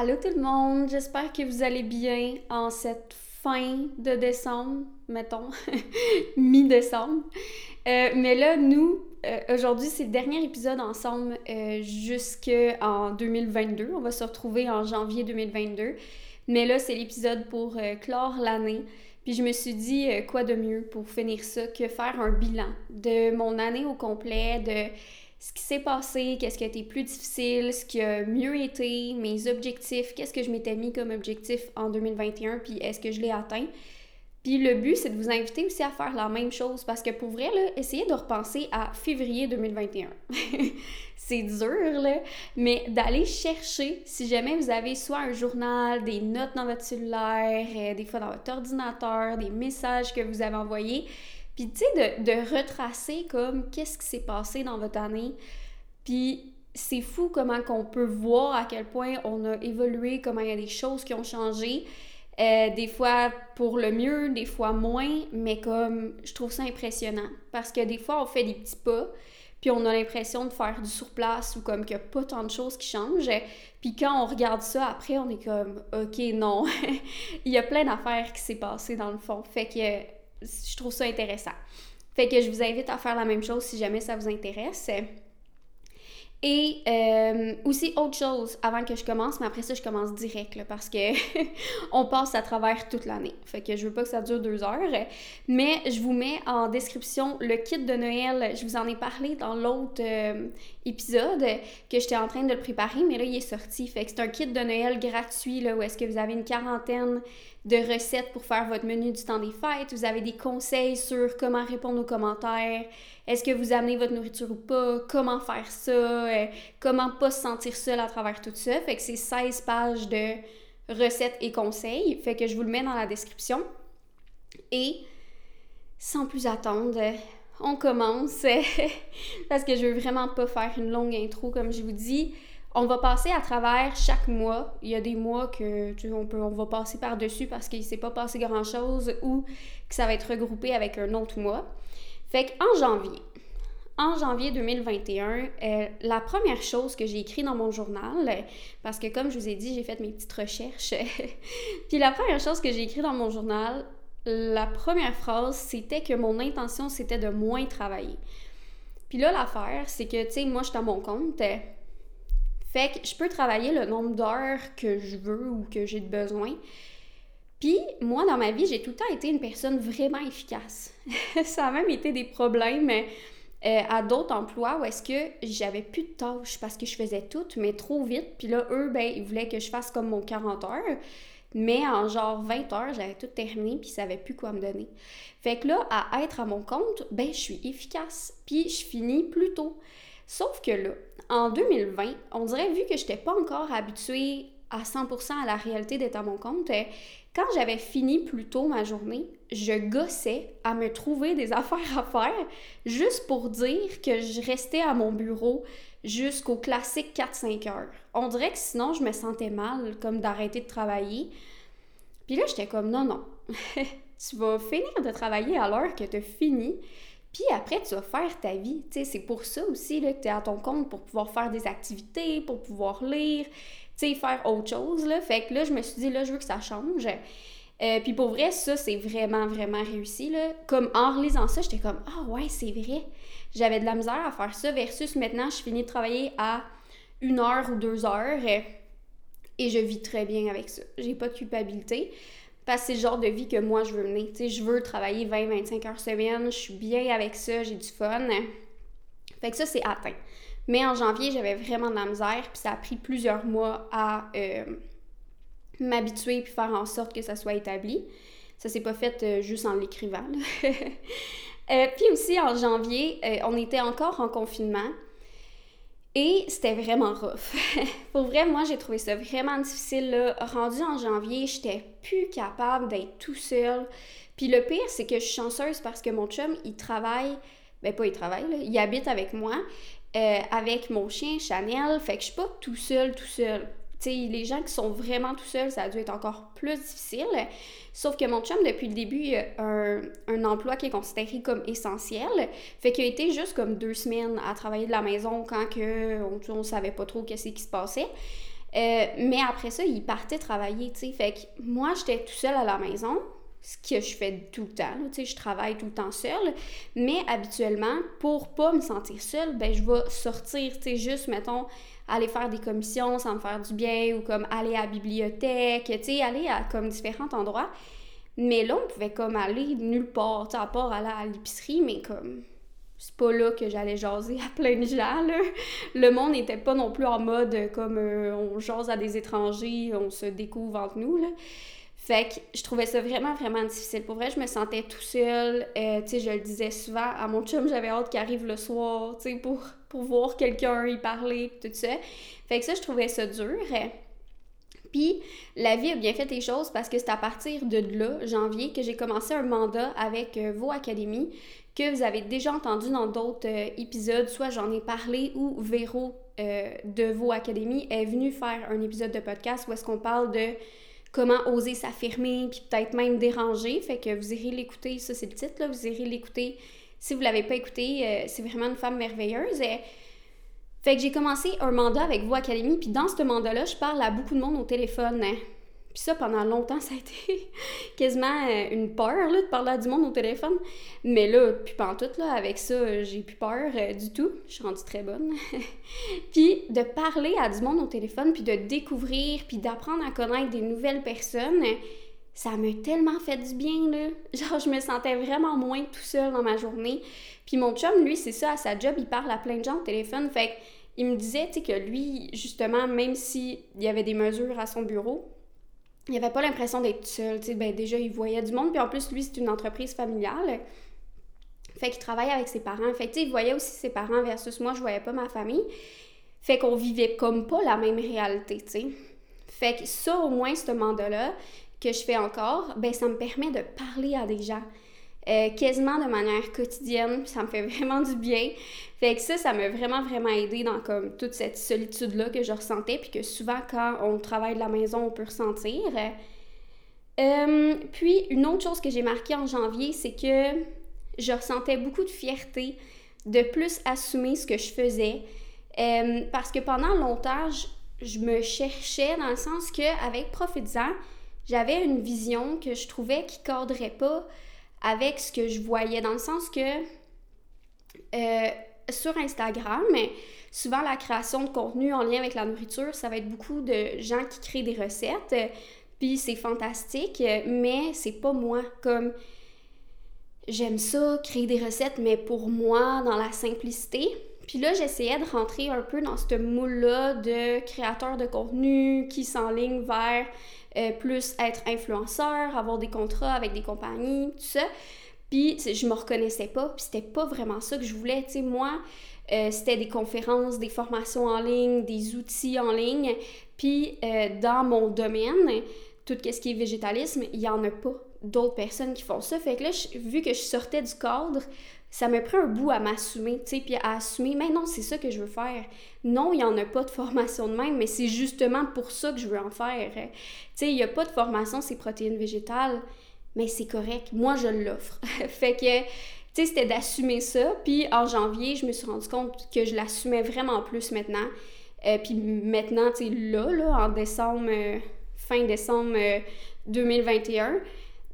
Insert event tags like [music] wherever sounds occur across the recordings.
Allô tout le monde, j'espère que vous allez bien en cette fin de décembre, mettons, [laughs] mi-décembre. Euh, mais là, nous, euh, aujourd'hui, c'est le dernier épisode ensemble euh, jusqu'en 2022. On va se retrouver en janvier 2022. Mais là, c'est l'épisode pour clore l'année. Puis je me suis dit, quoi de mieux pour finir ça que faire un bilan de mon année au complet, de ce qui s'est passé, qu'est-ce qui a été plus difficile, ce qui a mieux été, mes objectifs, qu'est-ce que je m'étais mis comme objectif en 2021, puis est-ce que je l'ai atteint. Puis le but, c'est de vous inviter aussi à faire la même chose parce que pour vrai, là, essayez de repenser à février 2021. [laughs] c'est dur, là, mais d'aller chercher, si jamais vous avez soit un journal, des notes dans votre cellulaire, euh, des fois dans votre ordinateur, des messages que vous avez envoyés, puis, tu sais, de, retracer comme qu'est-ce qui s'est passé dans votre année. Puis, c'est fou comment qu'on peut voir à quel point on a évolué, comment il y a des choses qui ont changé. Euh, des fois pour le mieux, des fois moins, mais comme je trouve ça impressionnant. Parce que des fois, on fait des petits pas, puis on a l'impression de faire du surplace ou comme qu'il n'y a pas tant de choses qui changent. Puis quand on regarde ça, après, on est comme, OK, non, [laughs] il y a plein d'affaires qui s'est passé dans le fond. Fait que je trouve ça intéressant. Fait que je vous invite à faire la même chose si jamais ça vous intéresse. Et euh, aussi autre chose avant que je commence, mais après ça je commence direct parce que [laughs] on passe à travers toute l'année. Fait que je veux pas que ça dure deux heures. Mais je vous mets en description le kit de Noël. Je vous en ai parlé dans l'autre euh, épisode que j'étais en train de le préparer, mais là il est sorti. Fait que c'est un kit de Noël gratuit là, où est-ce que vous avez une quarantaine de recettes pour faire votre menu du temps des fêtes. Vous avez des conseils sur comment répondre aux commentaires. Est-ce que vous amenez votre nourriture ou pas? Comment faire ça? Euh, comment pas se sentir seul à travers tout ça? Fait que c'est 16 pages de recettes et conseils. Fait que je vous le mets dans la description. Et sans plus attendre, on commence [laughs] parce que je veux vraiment pas faire une longue intro comme je vous dis on va passer à travers chaque mois. Il y a des mois que tu on, peut, on va passer par-dessus parce qu'il s'est pas passé grand-chose ou que ça va être regroupé avec un autre mois. Fait qu'en janvier, en janvier 2021, euh, la première chose que j'ai écrit dans mon journal, parce que comme je vous ai dit, j'ai fait mes petites recherches, [laughs] puis la première chose que j'ai écrit dans mon journal, la première phrase, c'était que mon intention, c'était de moins travailler. Puis là, l'affaire, c'est que, tu sais, moi, je suis à mon compte, fait que je peux travailler le nombre d'heures que je veux ou que j'ai de besoin. Puis, moi, dans ma vie, j'ai tout le temps été une personne vraiment efficace. [laughs] ça a même été des problèmes euh, à d'autres emplois où est-ce que j'avais plus de tâches parce que je faisais tout, mais trop vite. Puis là, eux, ben, ils voulaient que je fasse comme mon 40 heures. Mais en genre 20 heures, j'avais tout terminé puis ils savaient plus quoi me donner. Fait que là, à être à mon compte, ben, je suis efficace. Puis je finis plus tôt. Sauf que là, en 2020, on dirait, vu que je n'étais pas encore habituée à 100% à la réalité d'être à mon compte, quand j'avais fini plus tôt ma journée, je gossais à me trouver des [laughs] affaires à faire juste pour dire que je restais à mon bureau jusqu'au classique 4-5 heures. On dirait que sinon, je me sentais mal, comme d'arrêter de travailler. Puis là, j'étais comme, non, non, [laughs] tu vas finir de travailler à l'heure que tu as fini. Puis après, tu vas faire ta vie. C'est pour ça aussi là, que tu es à ton compte pour pouvoir faire des activités, pour pouvoir lire, sais, faire autre chose. Là. Fait que là, je me suis dit, là, je veux que ça change. Euh, puis pour vrai, ça, c'est vraiment, vraiment réussi. Là. Comme en relisant ça, j'étais comme, ah ouais, c'est vrai. J'avais de la misère à faire ça versus maintenant, je finis de travailler à une heure ou deux heures et je vis très bien avec ça. J'ai pas de culpabilité. Parce que c'est le genre de vie que moi, je veux mener. Tu sais, je veux travailler 20-25 heures semaine, je suis bien avec ça, j'ai du fun. Fait que ça, c'est atteint. Mais en janvier, j'avais vraiment de la misère, puis ça a pris plusieurs mois à euh, m'habituer puis faire en sorte que ça soit établi. Ça s'est pas fait euh, juste en l'écrivant. [laughs] euh, puis aussi, en janvier, on était encore en confinement. Et c'était vraiment rough. [laughs] Pour vrai, moi, j'ai trouvé ça vraiment difficile. Là. Rendu en janvier, j'étais plus capable d'être tout seul. Puis le pire, c'est que je suis chanceuse parce que mon chum, il travaille, ben pas il travaille, il habite avec moi, euh, avec mon chien Chanel. Fait que je suis pas tout seul, tout seul sais, les gens qui sont vraiment tout seuls, ça a dû être encore plus difficile. Sauf que mon chum, depuis le début, il a un, un emploi qui est considéré comme essentiel. Fait qu'il a été juste comme deux semaines à travailler de la maison quand que on, on savait pas trop qu'est-ce qui se passait. Euh, mais après ça, il partait travailler, tu sais. Fait que moi, j'étais tout seul à la maison, ce que je fais tout le temps, tu sais, je travaille tout le temps seul. Mais habituellement, pour pas me sentir seule, ben je vais sortir, tu sais, juste, mettons, aller faire des commissions, ça me faire du bien, ou comme aller à la bibliothèque, tu sais, aller à comme différents endroits. Mais là, on pouvait comme aller nulle part, tu sais, à part aller à l'épicerie, mais comme c'est pas là que j'allais jaser à plein de gens, là. Le monde n'était pas non plus en mode comme euh, on jase à des étrangers, on se découvre entre nous, là. Fait que je trouvais ça vraiment, vraiment difficile. Pour vrai, je me sentais tout seul. Euh, tu sais, je le disais souvent à mon chum, j'avais hâte qu'il arrive le soir, tu sais, pour, pour voir quelqu'un, y parler, tout ça. Fait que ça, je trouvais ça dur. Puis, la vie a bien fait les choses parce que c'est à partir de là, janvier, que j'ai commencé un mandat avec Vaux Academy que vous avez déjà entendu dans d'autres euh, épisodes, soit j'en ai parlé ou Véro euh, de vos académies est venu faire un épisode de podcast où est-ce qu'on parle de comment oser s'affirmer, puis peut-être même déranger. Fait que vous irez l'écouter, ça c'est le titre, là, vous irez l'écouter. Si vous l'avez pas écouté, euh, c'est vraiment une femme merveilleuse. Et... Fait que j'ai commencé un mandat avec Voix Académie, puis dans ce mandat-là, je parle à beaucoup de monde au téléphone. Hein. Puis ça, pendant longtemps, [laughs] ça a été quasiment euh, une peur là, de parler à du monde au téléphone. Mais là, puis tout là, avec ça, j'ai plus peur euh, du tout. Je suis rendue très bonne. [laughs] puis de parler à du monde au téléphone, puis de découvrir, puis d'apprendre à connaître des nouvelles personnes, ça m'a tellement fait du bien, là. [laughs] Genre, je me sentais vraiment moins tout seul dans ma journée. Puis mon chum, lui, c'est ça, à sa job, il parle à plein de gens au téléphone. Fait il me disait, que lui, justement, même s'il y avait des mesures à son bureau, il avait pas l'impression d'être seul. sais, ben déjà, il voyait du monde. Puis en plus, lui, c'est une entreprise familiale. Fait qu'il travaille avec ses parents. Fait que, il voyait aussi ses parents versus moi, je voyais pas ma famille. Fait qu'on vivait comme pas la même réalité, tu sais. Fait que ça, au moins, ce mandat-là, que je fais encore, ben ça me permet de parler à des gens. Euh, quasiment de manière quotidienne, ça me fait [laughs] vraiment du bien. Fait que ça, ça m'a vraiment, vraiment aidé dans comme toute cette solitude-là que je ressentais, puis que souvent, quand on travaille de la maison, on peut ressentir. Euh, puis, une autre chose que j'ai marquée en janvier, c'est que je ressentais beaucoup de fierté de plus assumer ce que je faisais. Euh, parce que pendant longtemps, je, me cherchais dans le sens que avec Profitzant, j'avais une vision que je trouvais qui cadrait pas avec ce que je voyais, dans le sens que euh, sur Instagram, souvent la création de contenu en lien avec la nourriture, ça va être beaucoup de gens qui créent des recettes, puis c'est fantastique, mais c'est pas moi. Comme j'aime ça, créer des recettes, mais pour moi, dans la simplicité. Puis là, j'essayais de rentrer un peu dans ce moule-là de créateur de contenu qui s'enligne vers euh, plus être influenceur, avoir des contrats avec des compagnies, tout ça. Puis je me reconnaissais pas, puis c'était pas vraiment ça que je voulais. Tu sais, moi, euh, c'était des conférences, des formations en ligne, des outils en ligne. Puis euh, dans mon domaine, tout ce qui est végétalisme, il y en a pas d'autres personnes qui font ça. Fait que là, vu que je sortais du cadre, ça me prend un bout à m'assumer, tu sais, puis à assumer, mais non, c'est ça que je veux faire. Non, il n'y en a pas de formation de même, mais c'est justement pour ça que je veux en faire. Tu sais, il n'y a pas de formation, c'est protéines végétales, mais c'est correct. Moi, je l'offre. [laughs] fait que, tu sais, c'était d'assumer ça. Puis en janvier, je me suis rendu compte que je l'assumais vraiment plus maintenant. Euh, puis maintenant, tu sais, là, là, en décembre, euh, fin décembre 2021, euh,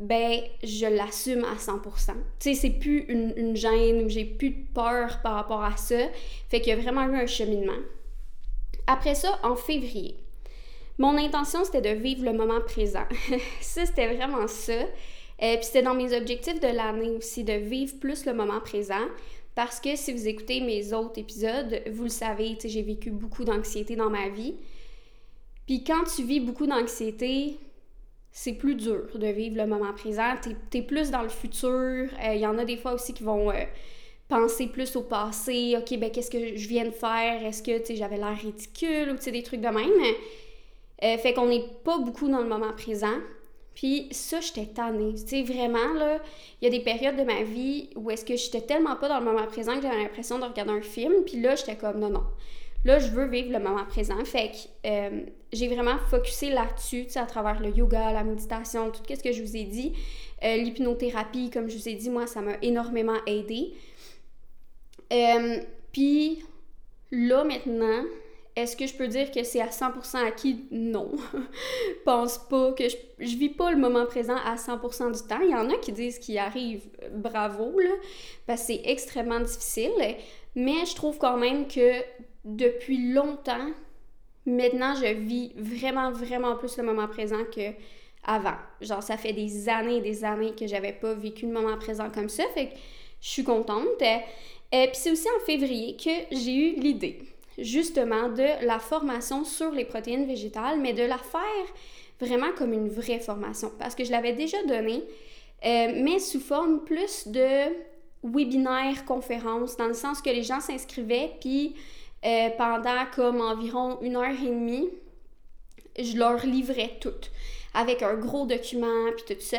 ben je l'assume à 100%. Tu sais, c'est plus une, gêne ou j'ai plus de peur par rapport à ça. Fait qu'il y a vraiment eu un cheminement. Après ça, en février, mon intention, c'était de vivre le moment présent. [laughs] ça, c'était vraiment ça. Euh, puis c'était dans mes objectifs de l'année aussi, de vivre plus le moment présent. Parce que si vous écoutez mes autres épisodes, vous le savez, j'ai vécu beaucoup d'anxiété dans ma vie. Puis quand tu vis beaucoup d'anxiété, c'est plus dur de vivre le moment présent. Tu es, plus dans le futur. Il euh, y en a des fois aussi qui vont euh, penser plus au passé. OK, ben qu'est-ce que je viens de faire? Est-ce que j'avais l'air ridicule ou des trucs de même? Euh, fait qu'on n'est pas beaucoup dans le moment présent. Puis ça, j'étais tannée. Tu sais, vraiment, là, il y a des périodes de ma vie où est-ce que j'étais tellement pas dans le moment présent que j'avais l'impression de regarder un film. Puis là, j'étais comme, non, non. Là, je veux vivre le moment présent. Fait que j'ai vraiment focusé là-dessus, à travers le yoga, la méditation, tout ce que je vous ai dit. Euh, l'hypnothérapie, comme je vous ai dit, moi, ça m'a énormément aidé. Euh, puis là, maintenant, Est-ce que je peux dire que c'est à 100% acquis? Non. [laughs] pense pas que je, je vis pas le moment présent à 100% du temps. Il y en a qui disent qu'ils arrivent, bravo, là, parce que c'est extrêmement difficile. Mais je trouve quand même que depuis longtemps, maintenant, je vis vraiment, vraiment plus le moment présent que avant. Genre, ça fait des années et des années que j'avais pas vécu le moment présent comme ça. Fait que je suis contente. Et euh, Puis c'est aussi en février que j'ai eu l'idée, justement, de la formation sur les protéines végétales, mais de la faire vraiment comme une vraie formation. Parce que je l'avais déjà donnée, euh, mais sous forme plus de webinaire, conférence, dans le sens que les gens s'inscrivaient, puis euh, pendant comme environ une heure et demie, je leur livrais tout, avec un gros document, puis tout ça.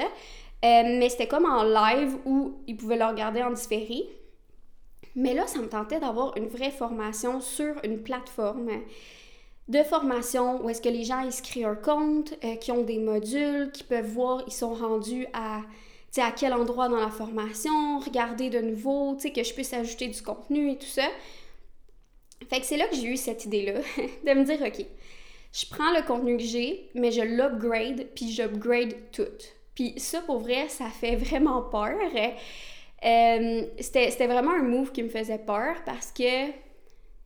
mais c'était comme en live où ils pouvaient le regarder en différé. Mais là, ça me tentait d'avoir une vraie formation sur une plateforme de formation où est-ce que les gens inscrivent un compte, euh, qui ont des modules, qui peuvent voir, ils sont rendus à, à quel endroit dans la formation, regarder de nouveau, que je puisse ajouter du contenu et tout ça. Fait que c'est là que j'ai eu cette idée-là, [laughs] de me dire, OK, je prends le contenu que j'ai, mais je l'upgrade, puis j'upgrade tout. Puis ça, pour vrai, ça fait vraiment peur. Euh, c'était vraiment un move qui me faisait peur parce que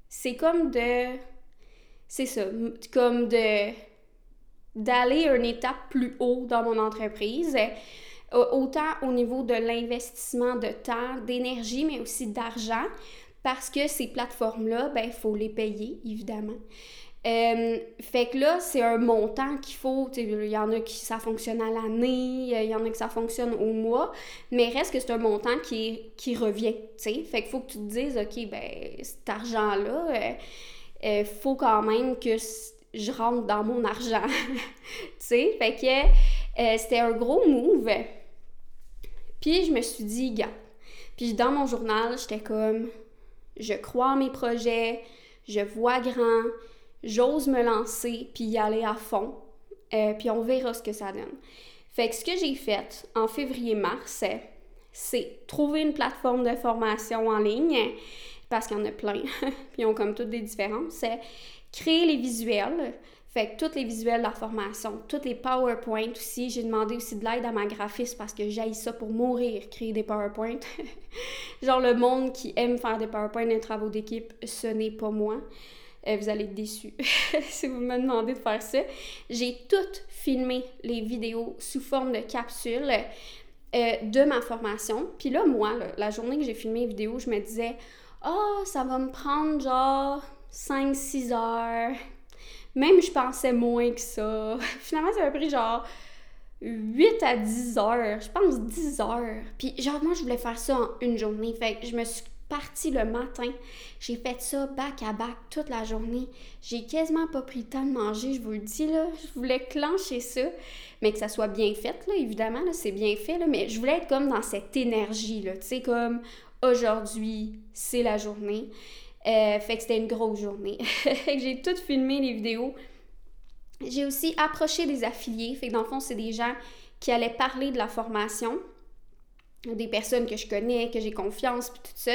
c'est comme de. C'est ça, comme de. d'aller une étape plus haut dans mon entreprise. Autant au niveau de l'investissement de temps, d'énergie, mais aussi d'argent, parce que ces plateformes-là, ben, il faut les payer, évidemment. Euh, fait que là, c'est un montant qu'il faut. Il y en a qui ça fonctionne à l'année, il y en a qui ça fonctionne au mois, mais reste que c'est un montant qui, qui revient. sais Fait qu'il faut que tu te dises, OK, ben cet argent-là, euh, euh, faut quand même que je rentre dans mon argent. [laughs] fait que c'était un gros move. Puis je me suis dit, gars. Puis dans mon journal, j'étais comme, je crois en mes projets, je vois grand j'ose me lancer puis y aller à fond. Euh, puis on verra ce que ça donne. Fait que ce que j'ai fait en février-mars, c'est trouver une plateforme de formation en ligne, parce qu'il y en a plein, [laughs] puis ils ont comme toutes des différences. Créer les visuels, fait que tous les visuels de la formation, tous les PowerPoint aussi. J'ai demandé aussi de l'aide à ma graphiste parce que j'aille ça pour mourir, créer des PowerPoint. [laughs] Genre le monde qui aime faire des PowerPoint, des travaux d'équipe, ce n'est pas moi. Euh, vous allez être déçus [laughs] si vous me demandez de faire ça. J'ai tout filmé les vidéos sous forme de capsules euh, de ma formation. Puis là, moi, la journée que j'ai filmé les vidéos, je me disais, oh, ça va me prendre genre 5-6 heures. Même je pensais moins que ça. [laughs] Finalement, ça m'a pris genre 8 à 10 heures. Je pense 10 heures. Puis genre, moi, je voulais faire ça en une journée. Fait que je me suis partie le matin. J'ai fait ça back à back toute la journée. J'ai quasiment pas pris le temps de manger, je vous le dis là. Je voulais clencher ça, mais que ça soit bien fait là, évidemment là, c'est bien fait là, mais je voulais être comme dans cette énergie là, tu sais comme aujourd'hui, c'est la journée. Euh, fait que c'était une grosse journée. fait [laughs] que j'ai tout filmé les vidéos. J'ai aussi approché des affiliés. Fait que dans le fond, c'est des gens qui allaient parler de la formation des personnes que je connais, que j'ai confiance, puis tout ça,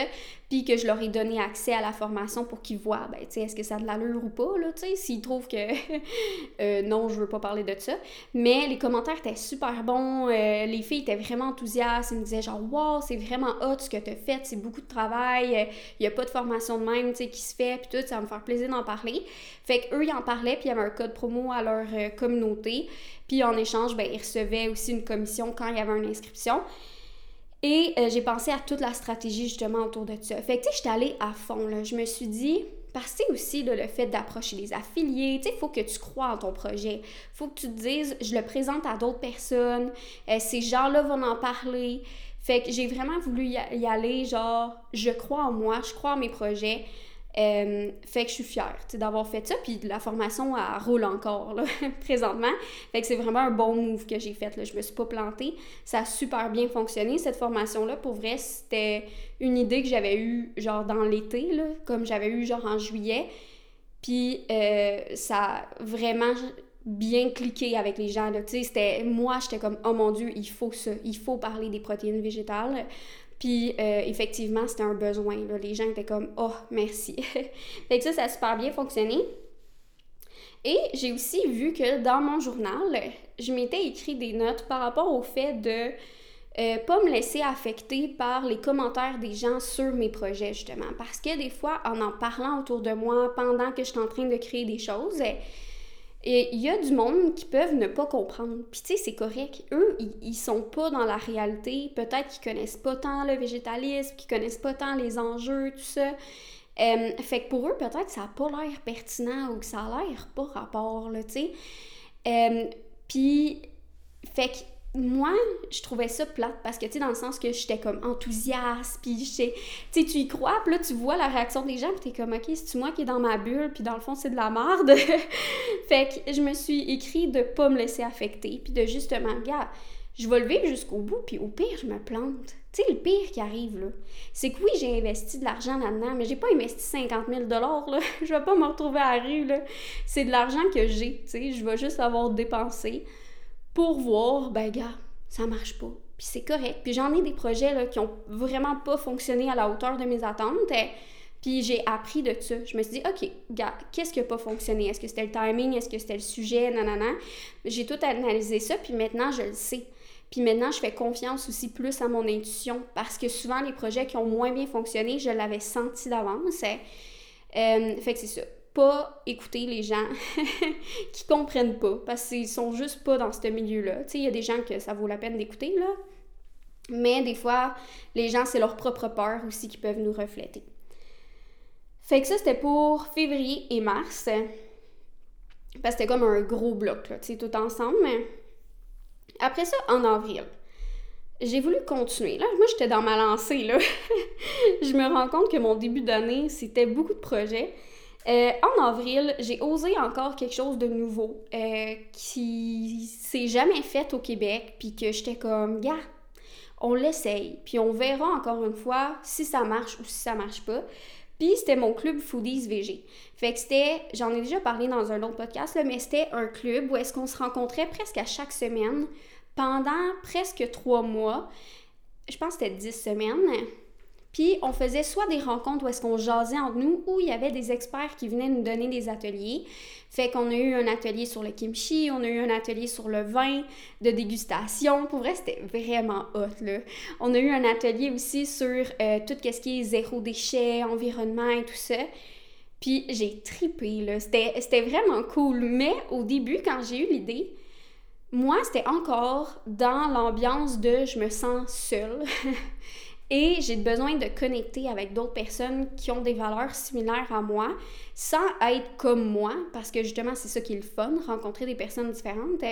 puis que je leur ai donné accès à la formation pour qu'ils voient, ben, tu sais, est-ce que ça a de l'allure ou pas, là, tu sais, s'ils trouvent que [laughs] euh, non, je veux pas parler de ça. Mais les commentaires étaient super bons, euh, les filles étaient vraiment enthousiastes, elles me disaient genre, wow, c'est vraiment hot ce que tu as fait, c'est beaucoup de travail, il euh, n'y a pas de formation de même, tu sais, qui se fait, puis tout, ça va me faire plaisir d'en parler. Fait qu'eux, ils en parlaient, puis il y avait un code promo à leur communauté, puis en échange, ben, ils recevaient aussi une commission quand il y avait une inscription. Et euh, j'ai pensé à toute la stratégie justement autour de ça. Fait que tu sais, j'étais allée à fond. Là. Je me suis dit, parce que aussi le fait d'approcher les affiliés, tu sais, il faut que tu crois en ton projet. Faut que tu te dises, je le présente à d'autres personnes, euh, ces gens-là vont en parler. Fait que j'ai vraiment voulu y aller, genre, je crois en moi, je crois en mes projets. Euh, fait que je suis fière d'avoir fait ça. Puis la formation, elle roule encore là, [laughs] présentement. Fait que c'est vraiment un bon move que j'ai fait. Là. Je me suis pas plantée. Ça a super bien fonctionné, cette formation-là. Pour vrai, c'était une idée que j'avais eue genre dans l'été, comme j'avais eu genre en juillet. Puis euh, ça a vraiment bien cliqué avec les gens. Là. Moi, j'étais comme, oh mon Dieu, il faut ça. Il faut parler des protéines végétales. Puis euh, effectivement, c'était un besoin. Les gens étaient comme Oh, merci. [laughs] fait que ça, ça a super bien fonctionné. Et j'ai aussi vu que dans mon journal, je m'étais écrit des notes par rapport au fait de euh, pas me laisser affecter par les commentaires des gens sur mes projets, justement. Parce que des fois, en en parlant autour de moi, pendant que je suis en train de créer des choses, il y a du monde qui peuvent ne pas comprendre. Puis tu sais, c'est correct. Eux, ils, ils, sont pas dans la réalité. Peut-être qu'ils connaissent pas tant le végétalisme, qu'ils connaissent pas tant les enjeux, tout ça. Euh, fait que pour eux, peut-être que ça n'a pas l'air pertinent ou que ça a l'air pas rapport, là, tu sais. Euh, puis, fait que moi, je trouvais ça plate parce que, tu sais, dans le sens que j'étais comme enthousiaste, puis tu sais, tu y crois, puis là, tu vois la réaction des gens, puis t'es comme, OK, c'est-tu moi qui est dans ma bulle, puis dans le fond, c'est de la merde? [laughs] fait que je me suis écrit de pas me laisser affecter, puis de justement, regarde, je vais le vivre jusqu'au bout, puis au pire, je me plante. Tu sais, le pire qui arrive, là, c'est que oui, j'ai investi de l'argent là-dedans, mais j'ai pas investi 50 000 là. [laughs] Je vais pas me retrouver à la rue, là. C'est de l'argent que j'ai, tu sais, je vais juste avoir dépensé pour voir, ben gars, ça marche pas. Puis c'est correct. Puis j'en ai des projets qui ont vraiment pas fonctionné à la hauteur de mes attentes. Puis j'ai appris de ça. Je me suis dit, OK, gars, qu'est-ce qui a pas fonctionné? Est-ce que c'était le timing? Est-ce que c'était le sujet? Nanana. J'ai tout analysé ça, puis maintenant, je le sais. Puis maintenant, je fais confiance aussi plus à mon intuition parce que souvent, les projets qui ont moins bien fonctionné, je l'avais senti d'avance. Euh, fait que c'est ça pas écouter les gens [laughs] qui comprennent pas parce qu'ils sont juste pas dans ce milieu-là. Tu il y a des gens que ça vaut la peine d'écouter, là. Mais des fois, les gens, c'est leur propre peur aussi qui peuvent nous refléter. Fait que ça, c'était pour février et mars. Parce que c'était comme un gros bloc, là, tout ensemble. Après ça, en avril, j'ai voulu continuer. Là, moi, j'étais dans ma lancée, [laughs] je me rends compte que mon début d'année, c'était beaucoup de projets. Euh, en avril, j'ai osé encore quelque chose de nouveau euh, qui s'est jamais fait au Québec, puis que j'étais comme, gars, on l'essaye, puis on verra encore une fois si ça marche ou si ça marche pas. Puis c'était mon club Foodies VG. Fait que c'était, j'en ai déjà parlé dans un autre podcast, mais c'était un club où est-ce qu'on se rencontrait presque à chaque semaine pendant presque trois mois. Je pense que c'était dix semaines. Puis on faisait soit des rencontres où est-ce qu'on jasait entre nous, ou il y avait des experts qui venaient nous donner des ateliers. Fait qu'on a eu un atelier sur le kimchi, on a eu un atelier sur le vin de dégustation. Pour vrai, c'était vraiment hot, là. On a eu un atelier aussi sur euh, tout ce qui est zéro déchet, environnement et tout ça. Puis j'ai tripé, là. C'était vraiment cool. Mais au début, quand j'ai eu l'idée, moi, c'était encore dans l'ambiance de je me sens seule. [laughs] Et j'ai besoin de connecter avec d'autres personnes qui ont des valeurs similaires à moi, sans être comme moi, parce que justement, c'est ça qui est le fun, rencontrer des personnes différentes.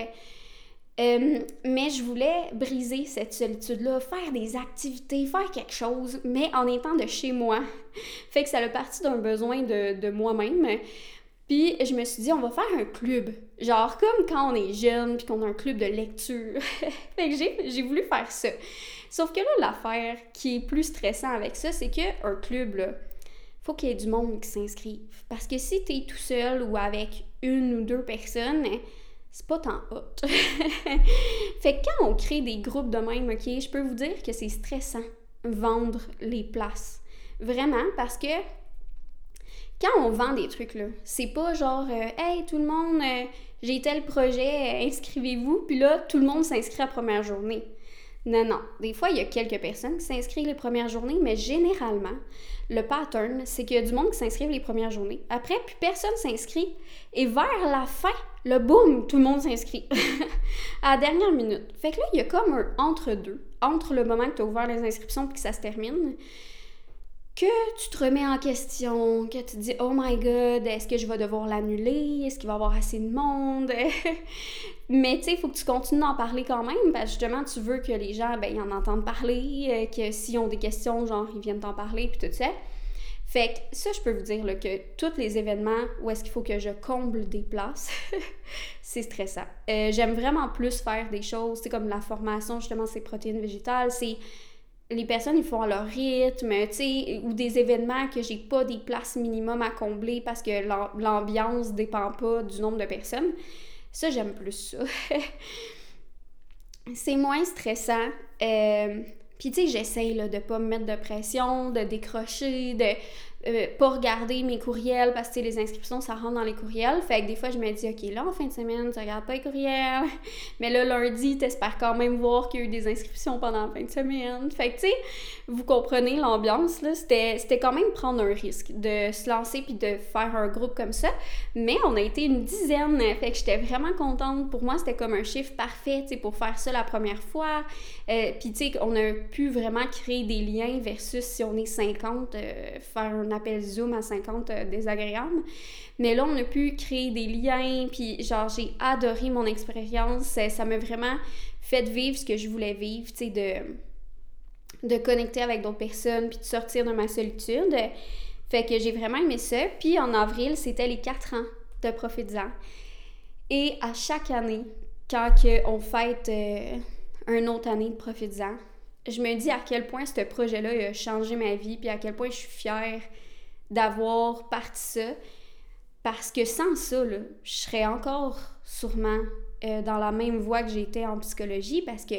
Euh, mais je voulais briser cette solitude-là, faire des activités, faire quelque chose, mais en étant de chez moi. [laughs] fait que ça a parti d'un besoin de, de moi-même. Je me suis dit, on va faire un club. Genre comme quand on est jeune, puis qu'on a un club de lecture. [laughs] fait que j'ai voulu faire ça. Sauf que là, l'affaire qui est plus stressant avec ça, c'est qu'un club, là, faut qu'il y ait du monde qui s'inscrive. Parce que si tu es tout seul ou avec une ou deux personnes, c'est pas tant hot. [laughs] fait que quand on crée des groupes de même, ok, je peux vous dire que c'est stressant vendre les places. Vraiment, parce que quand on vend des trucs, là, c'est pas genre, euh, hey, tout le monde, euh, j'ai tel projet, inscrivez-vous, puis là, tout le monde s'inscrit à première journée. Non, non. Des fois, il y a quelques personnes qui s'inscrivent les premières journées, mais généralement, le pattern, c'est qu'il y a du monde qui s'inscrivent les premières journées. Après, puis personne s'inscrit. Et vers la fin, le boum, tout le monde s'inscrit. [laughs] à la dernière minute. Fait que là, il y a comme un entre-deux. Entre le moment que tu as ouvert les inscriptions et que ça se termine que tu te remets en question, que tu te dis Oh my god, est-ce que je vais devoir l'annuler? Est-ce qu'il va y avoir assez de monde? [laughs] Mais tu sais, il faut que tu continues d'en parler quand même, parce que justement, tu veux que les gens, ben, ils en entendent parler, euh, que s'ils ont des questions, genre, ils viennent t'en parler, puis tout ça. Fait que ça, je peux vous dire là, que tous les événements où est-ce qu'il faut que je comble des places, [laughs] c'est stressant. Euh, j'aime vraiment plus faire des choses, c'est comme la formation, justement, c'est protéines végétales, c'est les personnes, ils font leur rythme, tu sais, ou des événements que j'ai pas des places minimum à combler parce que l'ambiance dépend pas du nombre de personnes. Ça, j'aime plus ça. [laughs] c'est moins stressant. Euh, puis, tu sais, j'essaye de pas me mettre de pression, de décrocher, de, euh, pas regarder mes courriels parce que les inscriptions, ça rentre dans les courriels. Fait que des fois, je me dis, OK, là, en fin de semaine, tu regardes pas les courriels. [laughs] Mais là, lundi, t'espères quand même voir qu'il y a eu des inscriptions pendant la fin de semaine. Fait que, tu sais, vous comprenez l'ambiance, là. C'était quand même prendre un risque de se lancer puis de faire un groupe comme ça. Mais on a été une dizaine. Fait que j'étais vraiment contente. Pour moi, c'était comme un chiffre parfait, tu sais, pour faire ça la première fois. Euh, puis, tu sais, on a pu vraiment créer des liens versus si on est 50, euh, faire un appel Zoom à 50 euh, désagréable. Mais là, on a pu créer des liens, puis genre, j'ai adoré mon expérience. Ça m'a vraiment fait vivre ce que je voulais vivre, tu sais, de, de connecter avec d'autres personnes, puis de sortir de ma solitude. Fait que j'ai vraiment aimé ça. Puis en avril, c'était les 4 ans de Profites-en. Et à chaque année, quand on fête euh, une autre année de Profites-en, je me dis à quel point ce projet-là a changé ma vie, puis à quel point je suis fière d'avoir parti ça. Parce que sans ça, je serais encore sûrement euh, dans la même voie que j'étais en psychologie parce que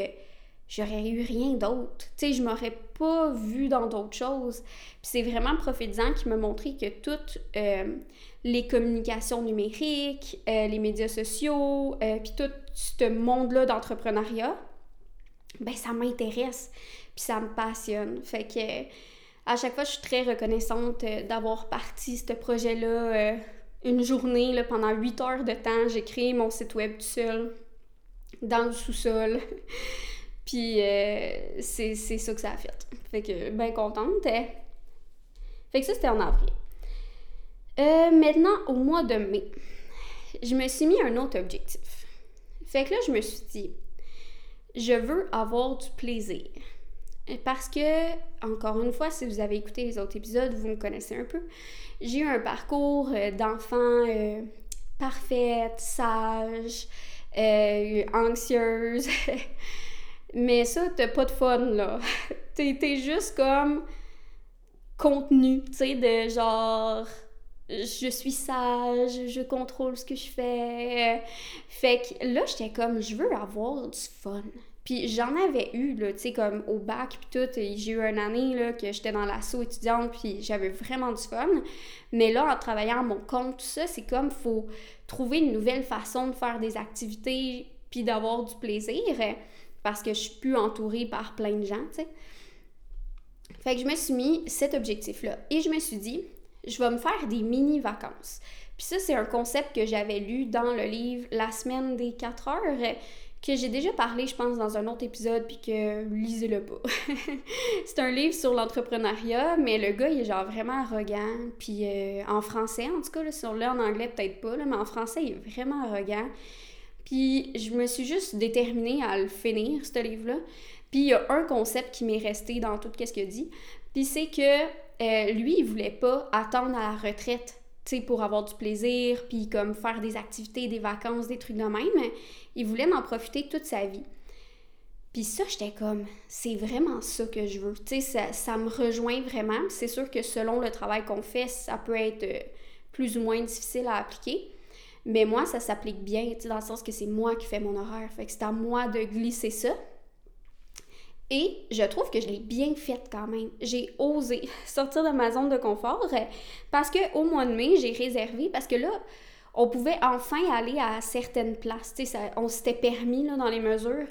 j'aurais eu rien d'autre. Tu sais, je m'aurais pas vu dans d'autres choses. Puis c'est vraiment prophétisant qui m'a montré que toutes euh, les communications numériques, euh, les médias sociaux, puis tout ce monde-là d'entrepreneuriat, ben ça m'intéresse, puis ça me passionne. Fait que à chaque fois, je suis très reconnaissante euh, d'avoir parti ce projet-là. Euh, une journée, là, pendant 8 heures de temps, j'ai créé mon site web tout seul, dans le sous-sol. [laughs] Puis euh, c'est ça que ça a fait. Fait que, bien contente. Fait que ça, c'était en avril. maintenant, au mois de mai, je me suis mis un autre objectif. Fait que là, je me suis dit, je veux avoir du plaisir. Parce que, encore une fois, si vous avez écouté les autres épisodes, vous me connaissez un peu. J'ai eu un parcours euh, d'enfant euh, parfaite, sage, euh, anxieuse. [laughs] Mais ça, t'as pas de fun, là. [laughs] T'es juste comme contenu, tu sais, de genre je suis sage, je contrôle ce que je fais. Fait que là, j'étais comme, je veux avoir du fun. Puis j'en avais eu, là, tu sais, comme au bac, puis tout. J'ai eu une année, là, que j'étais dans l'assaut étudiante, puis j'avais vraiment du fun. Mais là, en travaillant à mon compte, tout ça, c'est comme, faut trouver une nouvelle façon de faire des activités, puis d'avoir du plaisir, parce que je suis plus entourée par plein de gens, tu sais. Fait que je me suis mis cet objectif-là. Et je me suis dit, je vais me faire des mini-vacances. Puis ça, c'est un concept que j'avais lu dans le livre La semaine des 4 heures, que j'ai déjà parlé, je pense, dans un autre épisode, puis que lisez-le pas. [laughs] c'est un livre sur l'entrepreneuriat, mais le gars, il est genre vraiment arrogant. Puis euh, en français, en tout cas, là, sur là, en anglais, peut-être pas, là, mais en français, il est vraiment arrogant. Puis je me suis juste déterminée à le finir, ce livre-là. Puis il y a un concept qui m'est resté dans tout ce qu'il a dit. Puis c'est que euh, lui, il voulait pas attendre à la retraite tu sais, pour avoir du plaisir, puis comme faire des activités, des vacances, des trucs de même. Il voulait m'en profiter toute sa vie. Puis ça, j'étais comme, c'est vraiment ça que je veux. Tu sais, ça, ça, me rejoint vraiment. C'est sûr que selon le travail qu'on fait, ça peut être euh, plus ou moins difficile à appliquer. Mais moi, ça s'applique bien, tu sais, dans le sens que c'est moi qui fais mon horaire. Fait que c'est à moi de glisser ça. Et je trouve que je l'ai bien faite quand même. J'ai osé [laughs] sortir de ma zone de confort euh, parce qu'au mois de mai, j'ai réservé, parce que là, on pouvait enfin aller à certaines places. On s'était permis dans les mesures